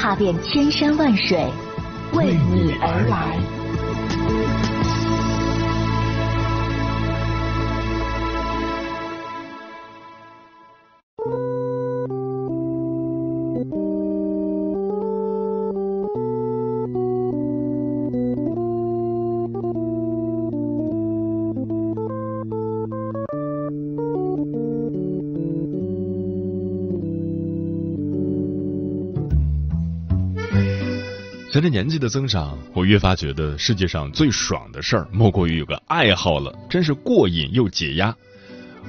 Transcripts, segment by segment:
踏遍千山万水，为你而来。随着年纪的增长，我越发觉得世界上最爽的事儿，莫过于有个爱好了，真是过瘾又解压。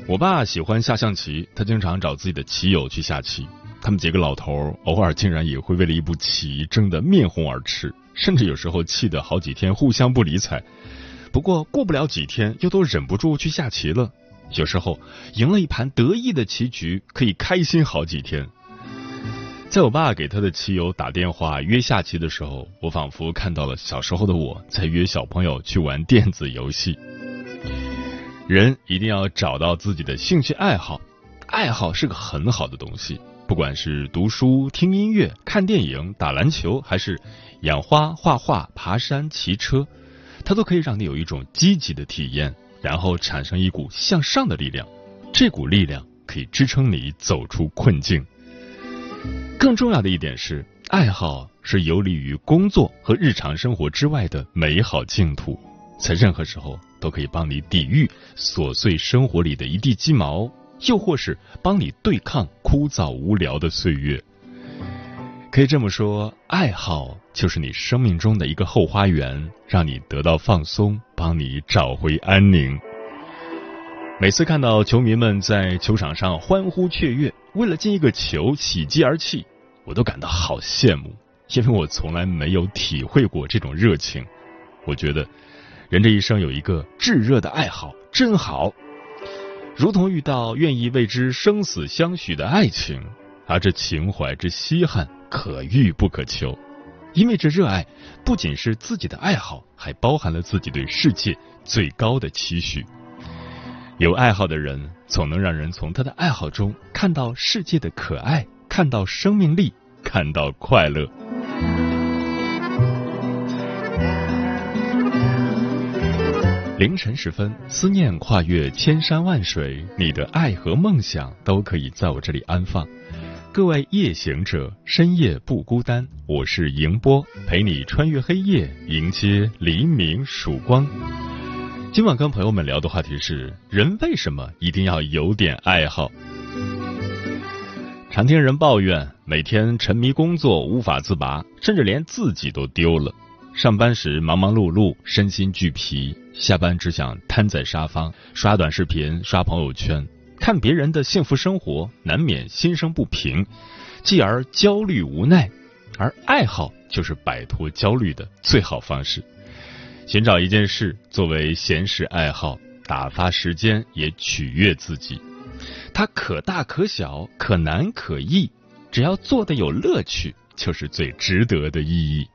我爸喜欢下象棋，他经常找自己的棋友去下棋。他们几个老头偶尔竟然也会为了一步棋争得面红耳赤，甚至有时候气得好几天互相不理睬。不过过不了几天，又都忍不住去下棋了。有时候赢了一盘得意的棋局，可以开心好几天。在我爸给他的棋友打电话约下棋的时候，我仿佛看到了小时候的我在约小朋友去玩电子游戏。人一定要找到自己的兴趣爱好，爱好是个很好的东西，不管是读书、听音乐、看电影、打篮球，还是养花、画画、爬山、骑车，它都可以让你有一种积极的体验，然后产生一股向上的力量。这股力量可以支撑你走出困境。更重要的一点是，爱好是游离于工作和日常生活之外的美好净土，在任何时候都可以帮你抵御琐碎生活里的一地鸡毛，又或是帮你对抗枯燥无聊的岁月。可以这么说，爱好就是你生命中的一个后花园，让你得到放松，帮你找回安宁。每次看到球迷们在球场上欢呼雀跃，为了进一个球喜极而泣，我都感到好羡慕，因为我从来没有体会过这种热情。我觉得人这一生有一个炙热的爱好真好，如同遇到愿意为之生死相许的爱情，而这情怀之稀罕可遇不可求。因为这热爱不仅是自己的爱好，还包含了自己对世界最高的期许。有爱好的人，总能让人从他的爱好中看到世界的可爱，看到生命力，看到快乐。凌晨时分，思念跨越千山万水，你的爱和梦想都可以在我这里安放。各位夜行者，深夜不孤单，我是迎波，陪你穿越黑夜，迎接黎明曙光。今晚跟朋友们聊的话题是：人为什么一定要有点爱好？常听人抱怨，每天沉迷工作无法自拔，甚至连自己都丢了。上班时忙忙碌碌，身心俱疲；下班只想瘫在沙发，刷短视频、刷朋友圈，看别人的幸福生活，难免心生不平，继而焦虑无奈。而爱好就是摆脱焦虑的最好方式。寻找一件事作为闲时爱好，打发时间也取悦自己。它可大可小，可难可易，只要做的有乐趣，就是最值得的意义。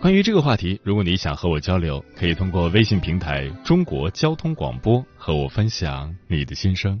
关于这个话题，如果你想和我交流，可以通过微信平台“中国交通广播”和我分享你的心声。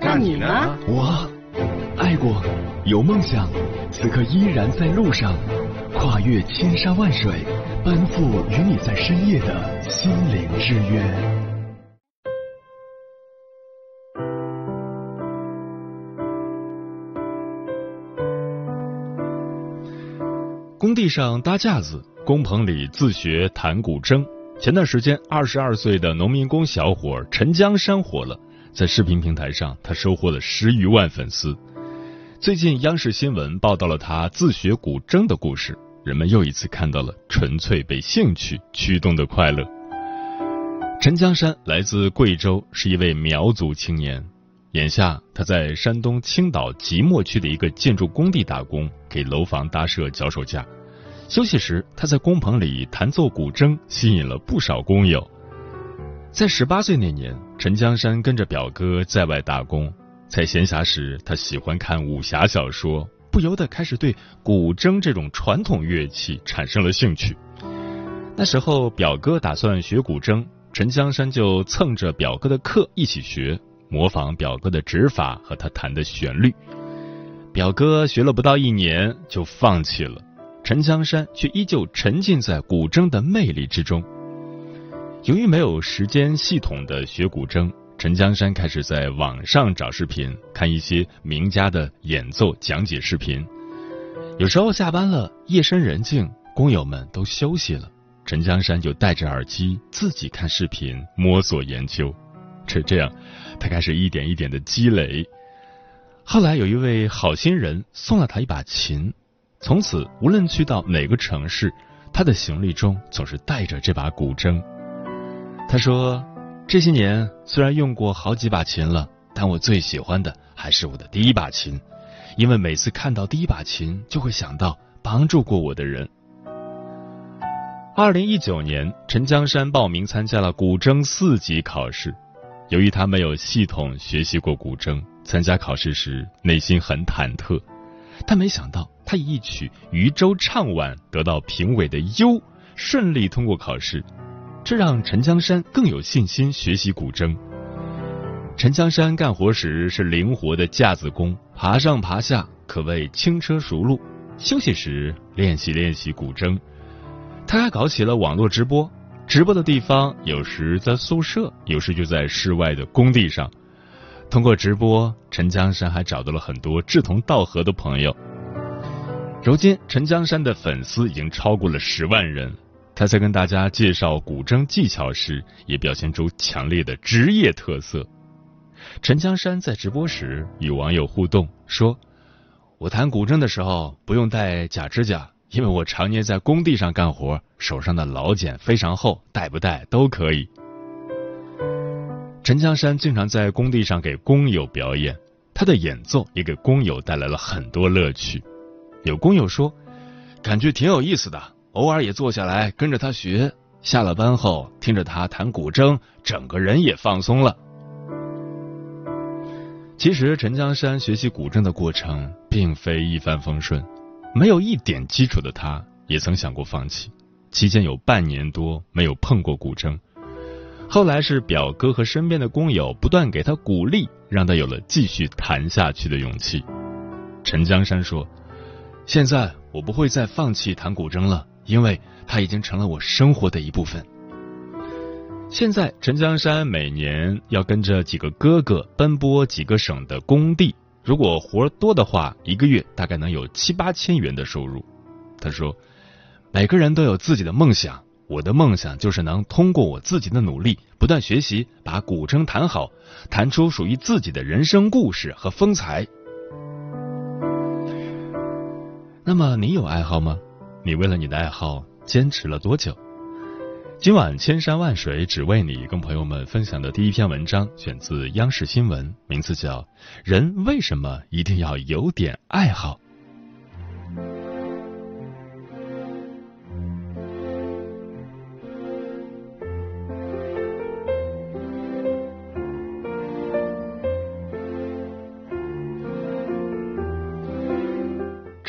那你呢？我爱过，有梦想，此刻依然在路上，跨越千山万水，奔赴与你在深夜的心灵之约。工地上搭架子，工棚里自学弹古筝。前段时间，二十二岁的农民工小伙陈江山火了，在视频平台上，他收获了十余万粉丝。最近，央视新闻报道了他自学古筝的故事，人们又一次看到了纯粹被兴趣驱动的快乐。陈江山来自贵州，是一位苗族青年。眼下，他在山东青岛即墨区的一个建筑工地打工，给楼房搭设脚手架。休息时，他在工棚里弹奏古筝，吸引了不少工友。在十八岁那年，陈江山跟着表哥在外打工，在闲暇时，他喜欢看武侠小说，不由得开始对古筝这种传统乐器产生了兴趣。那时候，表哥打算学古筝，陈江山就蹭着表哥的课一起学。模仿表哥的指法和他弹的旋律，表哥学了不到一年就放弃了，陈江山却依旧沉浸在古筝的魅力之中。由于没有时间系统的学古筝，陈江山开始在网上找视频，看一些名家的演奏讲解视频。有时候下班了，夜深人静，工友们都休息了，陈江山就戴着耳机自己看视频，摸索研究。就这样。他开始一点一点的积累，后来有一位好心人送了他一把琴，从此无论去到哪个城市，他的行李中总是带着这把古筝。他说：“这些年虽然用过好几把琴了，但我最喜欢的还是我的第一把琴，因为每次看到第一把琴，就会想到帮助过我的人。”二零一九年，陈江山报名参加了古筝四级考试。由于他没有系统学习过古筝，参加考试时内心很忐忑。但没想到，他以一曲《渔舟唱晚》得到评委的优，顺利通过考试。这让陈江山更有信心学习古筝。陈江山干活时是灵活的架子工，爬上爬下，可谓轻车熟路。休息时练习练习古筝，他还搞起了网络直播。直播的地方有时在宿舍，有时就在室外的工地上。通过直播，陈江山还找到了很多志同道合的朋友。如今，陈江山的粉丝已经超过了十万人。他在跟大家介绍古筝技巧时，也表现出强烈的职业特色。陈江山在直播时与网友互动说：“我弹古筝的时候不用戴假指甲。”因为我常年在工地上干活，手上的老茧非常厚，戴不戴都可以。陈江山经常在工地上给工友表演，他的演奏也给工友带来了很多乐趣。有工友说，感觉挺有意思的，偶尔也坐下来跟着他学。下了班后听着他弹古筝，整个人也放松了。其实陈江山学习古筝的过程并非一帆风顺。没有一点基础的他，也曾想过放弃。期间有半年多没有碰过古筝，后来是表哥和身边的工友不断给他鼓励，让他有了继续弹下去的勇气。陈江山说：“现在我不会再放弃弹古筝了，因为它已经成了我生活的一部分。”现在陈江山每年要跟着几个哥哥奔波几个省的工地。如果活多的话，一个月大概能有七八千元的收入。他说：“每个人都有自己的梦想，我的梦想就是能通过我自己的努力，不断学习，把古筝弹好，弹出属于自己的人生故事和风采。”那么你有爱好吗？你为了你的爱好坚持了多久？今晚千山万水只为你，跟朋友们分享的第一篇文章选自央视新闻，名字叫《人为什么一定要有点爱好》。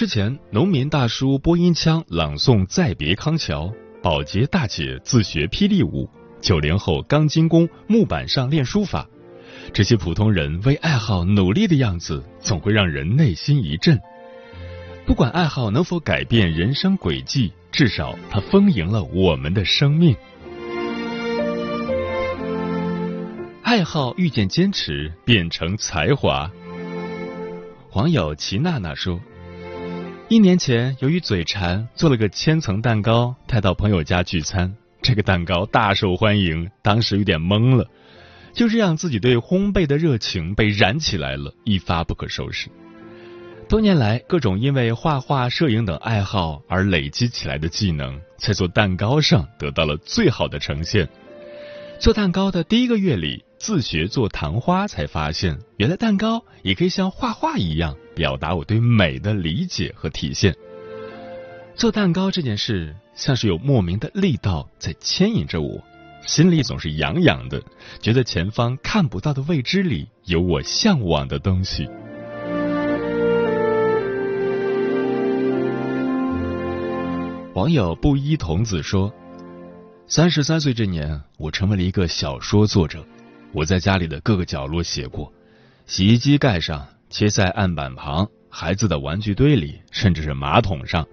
之前，农民大叔播音腔朗诵《再别康桥》。保洁大姐自学霹雳舞，九零后钢筋工木板上练书法，这些普通人为爱好努力的样子，总会让人内心一震。不管爱好能否改变人生轨迹，至少它丰盈了我们的生命。爱好遇见坚持，变成才华。网友齐娜娜说：“一年前，由于嘴馋，做了个千层蛋糕，带到朋友家聚餐。这个蛋糕大受欢迎，当时有点懵了。就这样，自己对烘焙的热情被燃起来了，一发不可收拾。多年来，各种因为画画、摄影等爱好而累积起来的技能，在做蛋糕上得到了最好的呈现。做蛋糕的第一个月里，自学做糖花，才发现原来蛋糕也可以像画画一样，表达我对美的理解和体现。做蛋糕这件事，像是有莫名的力道在牵引着我，心里总是痒痒的，觉得前方看不到的未知里有我向往的东西。网友布衣童子说：“三十三岁这年，我成为了一个小说作者。我在家里的各个角落写过，洗衣机盖上、切在案板旁、孩子的玩具堆里，甚至是马桶上。”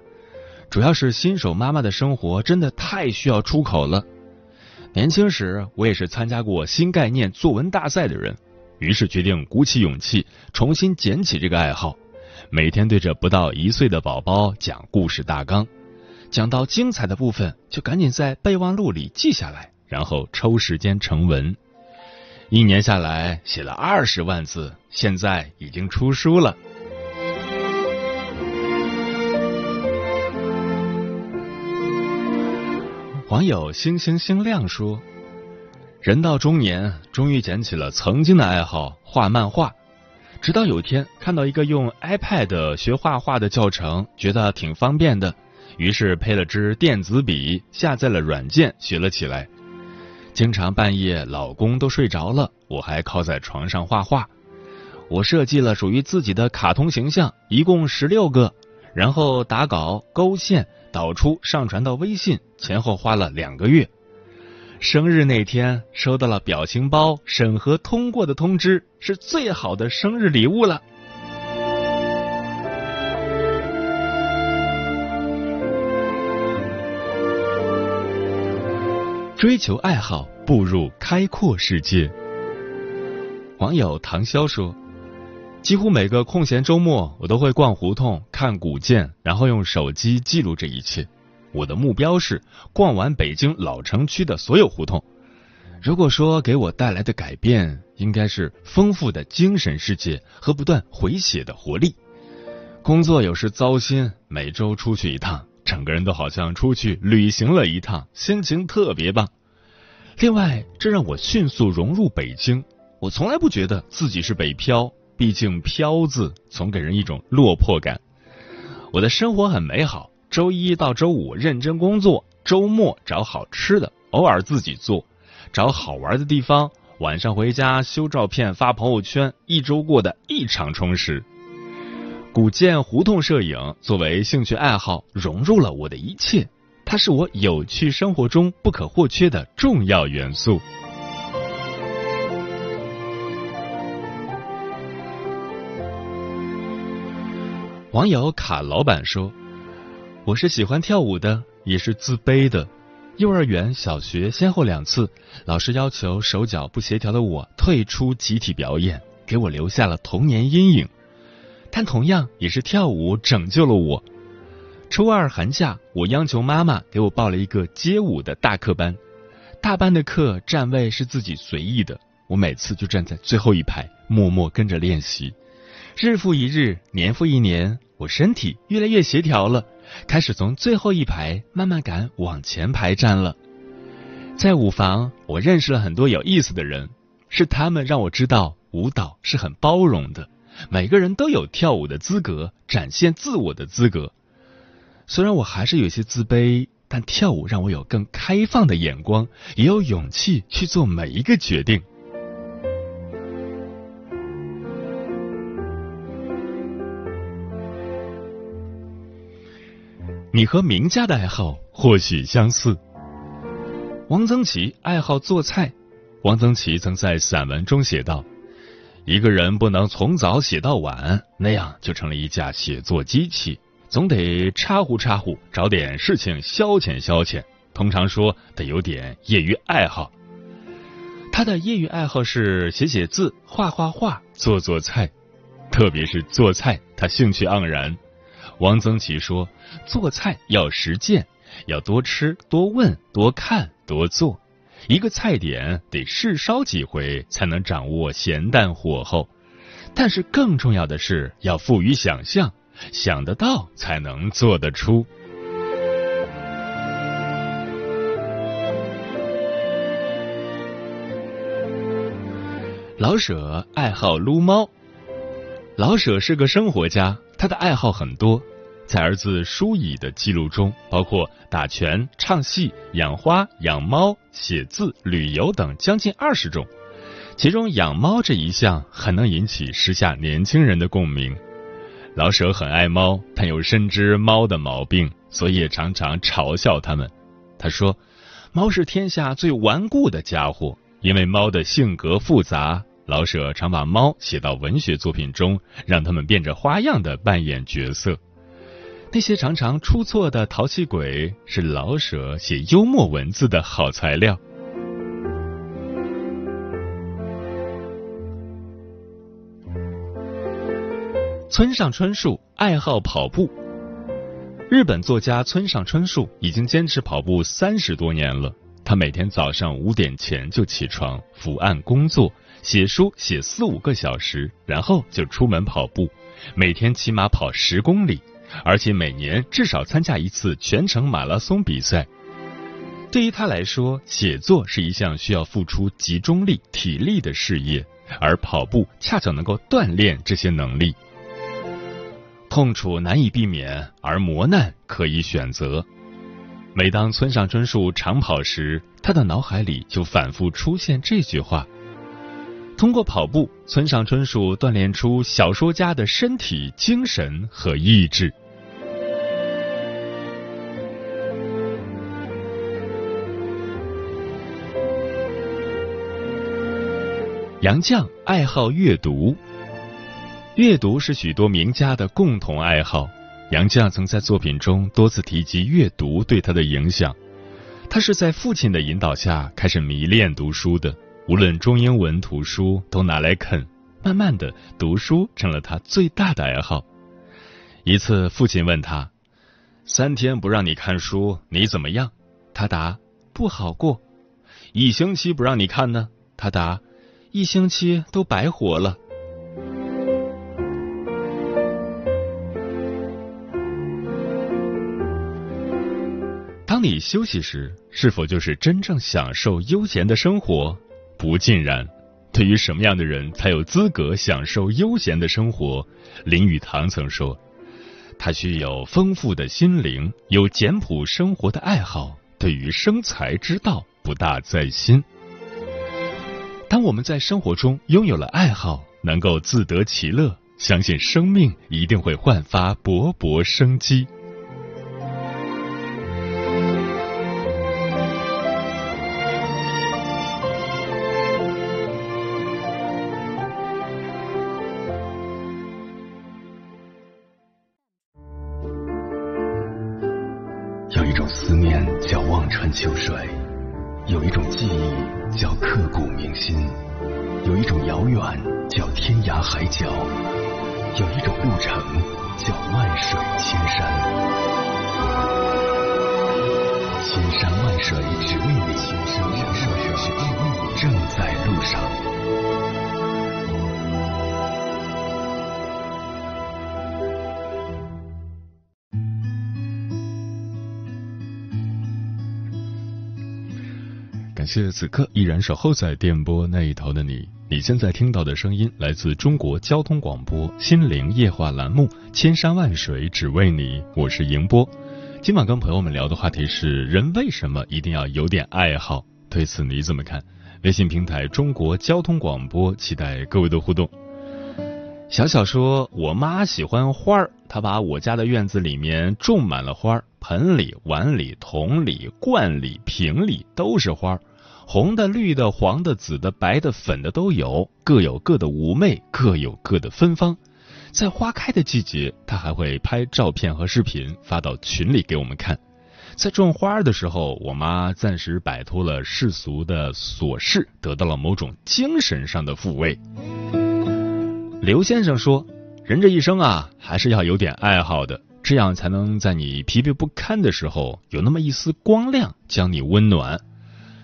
主要是新手妈妈的生活真的太需要出口了。年轻时我也是参加过新概念作文大赛的人，于是决定鼓起勇气重新捡起这个爱好，每天对着不到一岁的宝宝讲故事大纲，讲到精彩的部分就赶紧在备忘录里记下来，然后抽时间成文。一年下来写了二十万字，现在已经出书了。网友星星星亮说：“人到中年，终于捡起了曾经的爱好——画漫画。直到有天看到一个用 iPad 学画画的教程，觉得挺方便的，于是配了支电子笔，下载了软件学了起来。经常半夜老公都睡着了，我还靠在床上画画。我设计了属于自己的卡通形象，一共十六个，然后打稿勾线。”导出上传到微信，前后花了两个月。生日那天收到了表情包审核通过的通知，是最好的生日礼物了。追求爱好，步入开阔世界。网友唐潇说。几乎每个空闲周末，我都会逛胡同、看古建，然后用手机记录这一切。我的目标是逛完北京老城区的所有胡同。如果说给我带来的改变，应该是丰富的精神世界和不断回血的活力。工作有时糟心，每周出去一趟，整个人都好像出去旅行了一趟，心情特别棒。另外，这让我迅速融入北京。我从来不觉得自己是北漂。毕竟“漂”字总给人一种落魄感。我的生活很美好，周一到周五认真工作，周末找好吃的，偶尔自己做，找好玩的地方，晚上回家修照片发朋友圈，一周过得异常充实。古建胡同摄影作为兴趣爱好融入了我的一切，它是我有趣生活中不可或缺的重要元素。网友卡老板说：“我是喜欢跳舞的，也是自卑的。幼儿园、小学先后两次，老师要求手脚不协调的我退出集体表演，给我留下了童年阴影。但同样也是跳舞拯救了我。初二寒假，我央求妈妈给我报了一个街舞的大课班，大班的课站位是自己随意的，我每次就站在最后一排，默默跟着练习。”日复一日，年复一年，我身体越来越协调了，开始从最后一排慢慢敢往前排站了。在舞房，我认识了很多有意思的人，是他们让我知道舞蹈是很包容的，每个人都有跳舞的资格，展现自我的资格。虽然我还是有些自卑，但跳舞让我有更开放的眼光，也有勇气去做每一个决定。你和名家的爱好或许相似。汪曾祺爱好做菜，汪曾祺曾在散文中写道：“一个人不能从早写到晚，那样就成了一架写作机器，总得插呼插呼，找点事情消遣消遣。通常说得有点业余爱好。他的业余爱好是写写字、画画画、做做菜，特别是做菜，他兴趣盎然。”汪曾祺说：“做菜要实践，要多吃、多问、多看、多做。一个菜点得试烧几回，才能掌握咸淡火候。但是更重要的是要富于想象，想得到才能做得出。”老舍爱好撸猫。老舍是个生活家，他的爱好很多。在儿子舒乙的记录中，包括打拳、唱戏、养花、养猫、写字、旅游等将近二十种。其中养猫这一项很能引起时下年轻人的共鸣。老舍很爱猫，但又深知猫的毛病，所以也常常嘲笑他们。他说：“猫是天下最顽固的家伙，因为猫的性格复杂。”老舍常把猫写到文学作品中，让他们变着花样的扮演角色。那些常常出错的淘气鬼，是老舍写幽默文字的好材料。村上春树爱好跑步。日本作家村上春树已经坚持跑步三十多年了。他每天早上五点前就起床，伏案工作。写书写四五个小时，然后就出门跑步，每天起码跑十公里，而且每年至少参加一次全程马拉松比赛。对于他来说，写作是一项需要付出集中力、体力的事业，而跑步恰巧能够锻炼这些能力。痛楚难以避免，而磨难可以选择。每当村上春树长跑时，他的脑海里就反复出现这句话。通过跑步，村上春树锻炼出小说家的身体、精神和意志。杨绛爱好阅读，阅读是许多名家的共同爱好。杨绛曾在作品中多次提及阅读对他的影响。他是在父亲的引导下开始迷恋读书的。无论中英文图书都拿来啃，慢慢的读书成了他最大的爱好。一次，父亲问他：“三天不让你看书，你怎么样？”他答：“不好过。”一星期不让你看呢？他答：“一星期都白活了。”当你休息时，是否就是真正享受悠闲的生活？不尽然，对于什么样的人才有资格享受悠闲的生活？林语堂曾说，他需有丰富的心灵，有简朴生活的爱好，对于生财之道不大在心。当我们在生活中拥有了爱好，能够自得其乐，相信生命一定会焕发勃勃生机。感谢此刻依然守候在电波那一头的你。你现在听到的声音来自中国交通广播心灵夜话栏目《千山万水只为你》，我是迎波。今晚跟朋友们聊的话题是：人为什么一定要有点爱好？对此你怎么看？微信平台中国交通广播，期待各位的互动。小小说：“我妈喜欢花儿，她把我家的院子里面种满了花儿，盆里、碗里、桶里、罐里、瓶里都是花儿。”红的、绿的、黄的、紫的、白的、粉的都有，各有各的妩媚，各有各的芬芳。在花开的季节，他还会拍照片和视频发到群里给我们看。在种花的时候，我妈暂时摆脱了世俗的琐事，得到了某种精神上的抚慰。刘先生说：“人这一生啊，还是要有点爱好的。”这样才能在你疲惫不堪的时候，有那么一丝光亮将你温暖。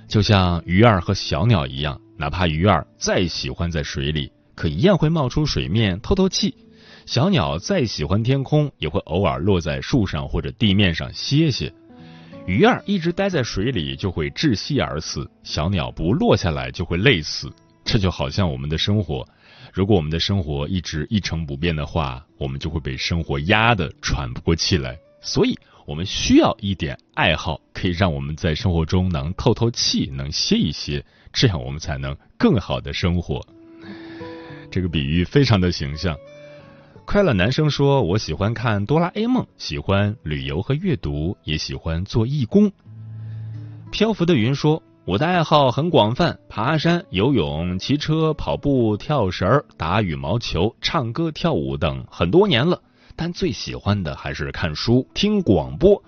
就像鱼儿和小鸟一样，哪怕鱼儿再喜欢在水里，可一样会冒出水面透透气；小鸟再喜欢天空，也会偶尔落在树上或者地面上歇歇。鱼儿一直待在水里就会窒息而死，小鸟不落下来就会累死。这就好像我们的生活，如果我们的生活一直一成不变的话，我们就会被生活压得喘不过气来。所以，我们需要一点爱好，可以让我们在生活中能透透气，能歇一歇，这样我们才能更好的生活。这个比喻非常的形象。快乐男生说：“我喜欢看哆啦 A 梦，喜欢旅游和阅读，也喜欢做义工。”漂浮的云说：“我的爱好很广泛，爬山、游泳、骑车、跑步、跳绳、打羽毛球、唱歌、跳舞等很多年了，但最喜欢的还是看书、听广播。”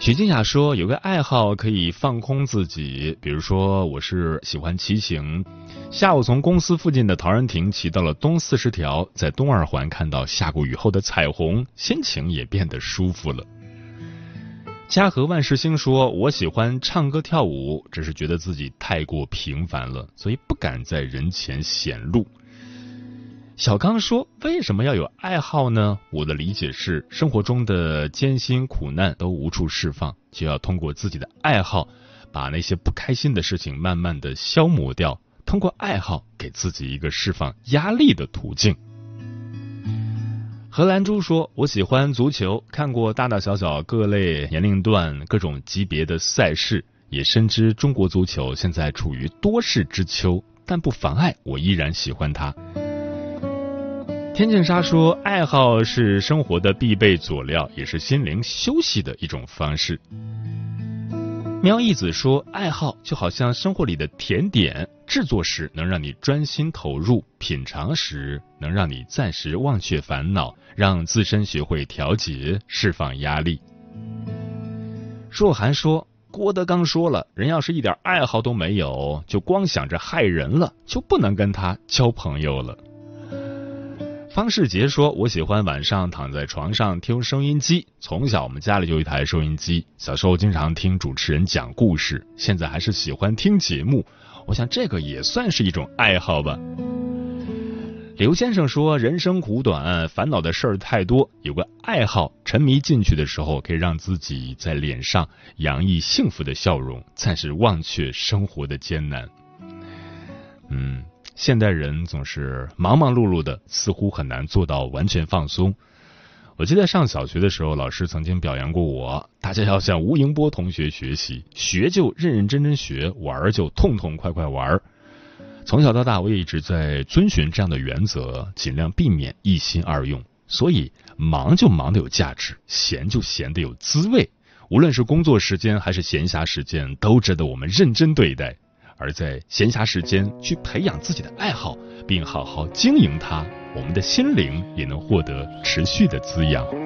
许静雅说：“有个爱好可以放空自己，比如说我是喜欢骑行，下午从公司附近的陶然亭骑到了东四十条，在东二环看到下过雨后的彩虹，心情也变得舒服了。”嘉禾万事兴说：“我喜欢唱歌跳舞，只是觉得自己太过平凡了，所以不敢在人前显露。”小刚说：“为什么要有爱好呢？我的理解是，生活中的艰辛苦难都无处释放，就要通过自己的爱好，把那些不开心的事情慢慢的消磨掉。通过爱好，给自己一个释放压力的途径。”荷兰猪说：“我喜欢足球，看过大大小小各类年龄段、各种级别的赛事，也深知中国足球现在处于多事之秋，但不妨碍我依然喜欢它。”天净沙说：“爱好是生活的必备佐料，也是心灵休息的一种方式。”喵一子说：“爱好就好像生活里的甜点，制作时能让你专心投入，品尝时能让你暂时忘却烦恼，让自身学会调节，释放压力。”若涵说：“郭德纲说了，人要是一点爱好都没有，就光想着害人了，就不能跟他交朋友了。”方世杰说：“我喜欢晚上躺在床上听收音机。从小我们家里就有一台收音机，小时候经常听主持人讲故事，现在还是喜欢听节目。我想这个也算是一种爱好吧。”刘先生说：“人生苦短，烦恼的事儿太多，有个爱好，沉迷进去的时候，可以让自己在脸上洋溢幸福的笑容，暂时忘却生活的艰难。”嗯。现代人总是忙忙碌碌的，似乎很难做到完全放松。我记得上小学的时候，老师曾经表扬过我：大家要向吴迎波同学学习，学就认认真真学，玩就痛痛快快玩。从小到大，我也一直在遵循这样的原则，尽量避免一心二用。所以，忙就忙得有价值，闲就闲得有滋味。无论是工作时间还是闲暇时间，都值得我们认真对待。而在闲暇时间去培养自己的爱好，并好好经营它，我们的心灵也能获得持续的滋养。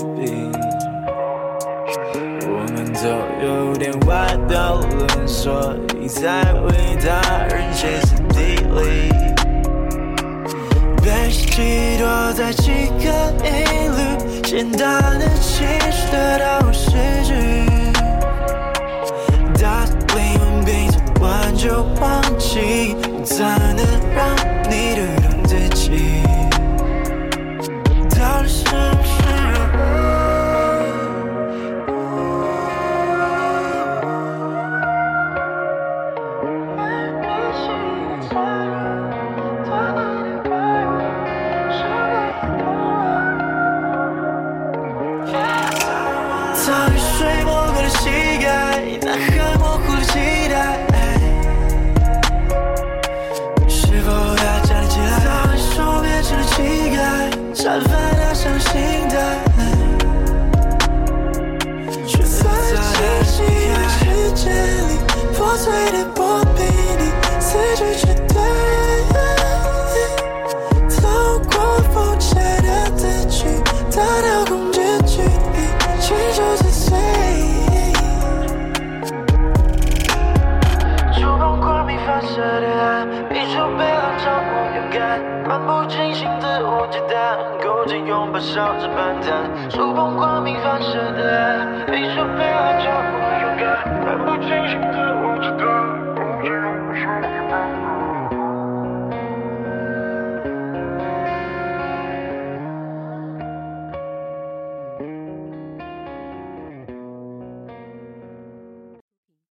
为他人歇斯底里，被寄托在几个音律，简单的情绪得到失去。大力用笔，做完就忘记，怎能让你对懂自己？到底是不是？